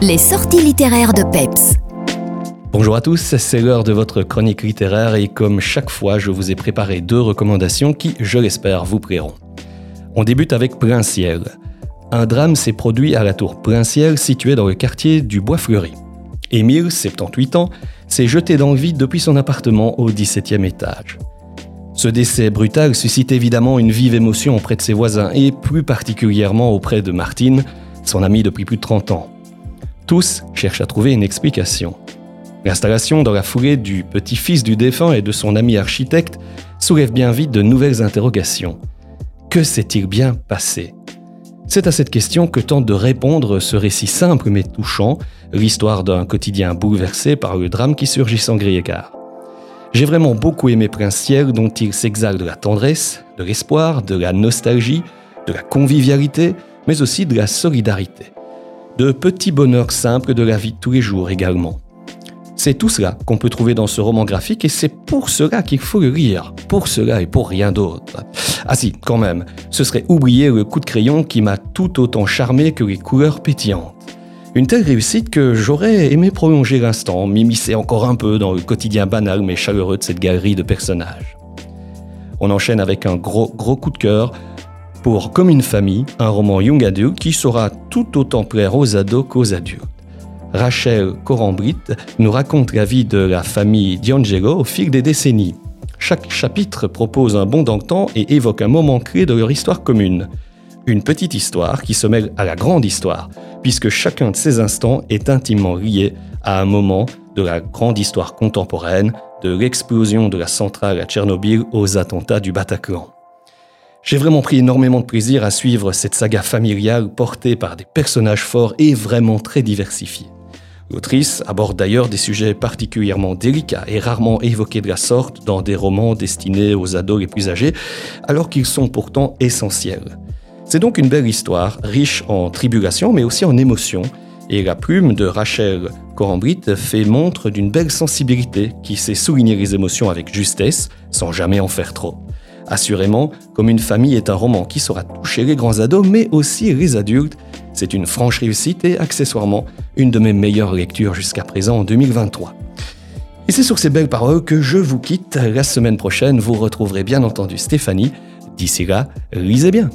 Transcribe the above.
Les sorties littéraires de Peps. Bonjour à tous, c'est l'heure de votre chronique littéraire et comme chaque fois, je vous ai préparé deux recommandations qui, je l'espère, vous plairont. On débute avec Princière. Un drame s'est produit à la tour Princière située dans le quartier du Bois Fleuri. Émile, 78 ans, s'est jeté dans le vide depuis son appartement au 17e étage. Ce décès brutal suscite évidemment une vive émotion auprès de ses voisins et plus particulièrement auprès de Martine, son amie depuis plus de 30 ans. Tous cherchent à trouver une explication. L'installation dans la foulée du petit-fils du défunt et de son ami architecte soulève bien vite de nouvelles interrogations. Que s'est-il bien passé? C'est à cette question que tente de répondre ce récit simple mais touchant, l'histoire d'un quotidien bouleversé par le drame qui surgit sans gré égard. J'ai vraiment beaucoup aimé Prince dont il s'exalte de la tendresse, de l'espoir, de la nostalgie, de la convivialité, mais aussi de la solidarité de petits bonheurs simples de la vie de tous les jours également. C'est tout cela qu'on peut trouver dans ce roman graphique et c'est pour cela qu'il faut le lire. Pour cela et pour rien d'autre. Ah si, quand même, ce serait oublier le coup de crayon qui m'a tout autant charmé que les couleurs pétillantes. Une telle réussite que j'aurais aimé prolonger l'instant, m'immiscer encore un peu dans le quotidien banal mais chaleureux de cette galerie de personnages. On enchaîne avec un gros gros coup de cœur pour Comme une famille, un roman young adulte qui saura tout autant plaire aux ados qu'aux adultes. Rachel Corambrit nous raconte la vie de la famille D'Angelo au fil des décennies. Chaque chapitre propose un bon dans temps et évoque un moment clé de leur histoire commune. Une petite histoire qui se mêle à la grande histoire, puisque chacun de ces instants est intimement lié à un moment de la grande histoire contemporaine, de l'explosion de la centrale à Tchernobyl aux attentats du Bataclan. J'ai vraiment pris énormément de plaisir à suivre cette saga familiale portée par des personnages forts et vraiment très diversifiés. L'autrice aborde d'ailleurs des sujets particulièrement délicats et rarement évoqués de la sorte dans des romans destinés aux ados les plus âgés, alors qu'ils sont pourtant essentiels. C'est donc une belle histoire, riche en tribulations mais aussi en émotions, et la plume de Rachel Corambrit fait montre d'une belle sensibilité qui sait souligner les émotions avec justesse, sans jamais en faire trop. Assurément, Comme une famille est un roman qui saura toucher les grands ados, mais aussi les adultes. C'est une franche réussite et accessoirement une de mes meilleures lectures jusqu'à présent en 2023. Et c'est sur ces belles paroles que je vous quitte. La semaine prochaine, vous retrouverez bien entendu Stéphanie. D'ici là, lisez bien.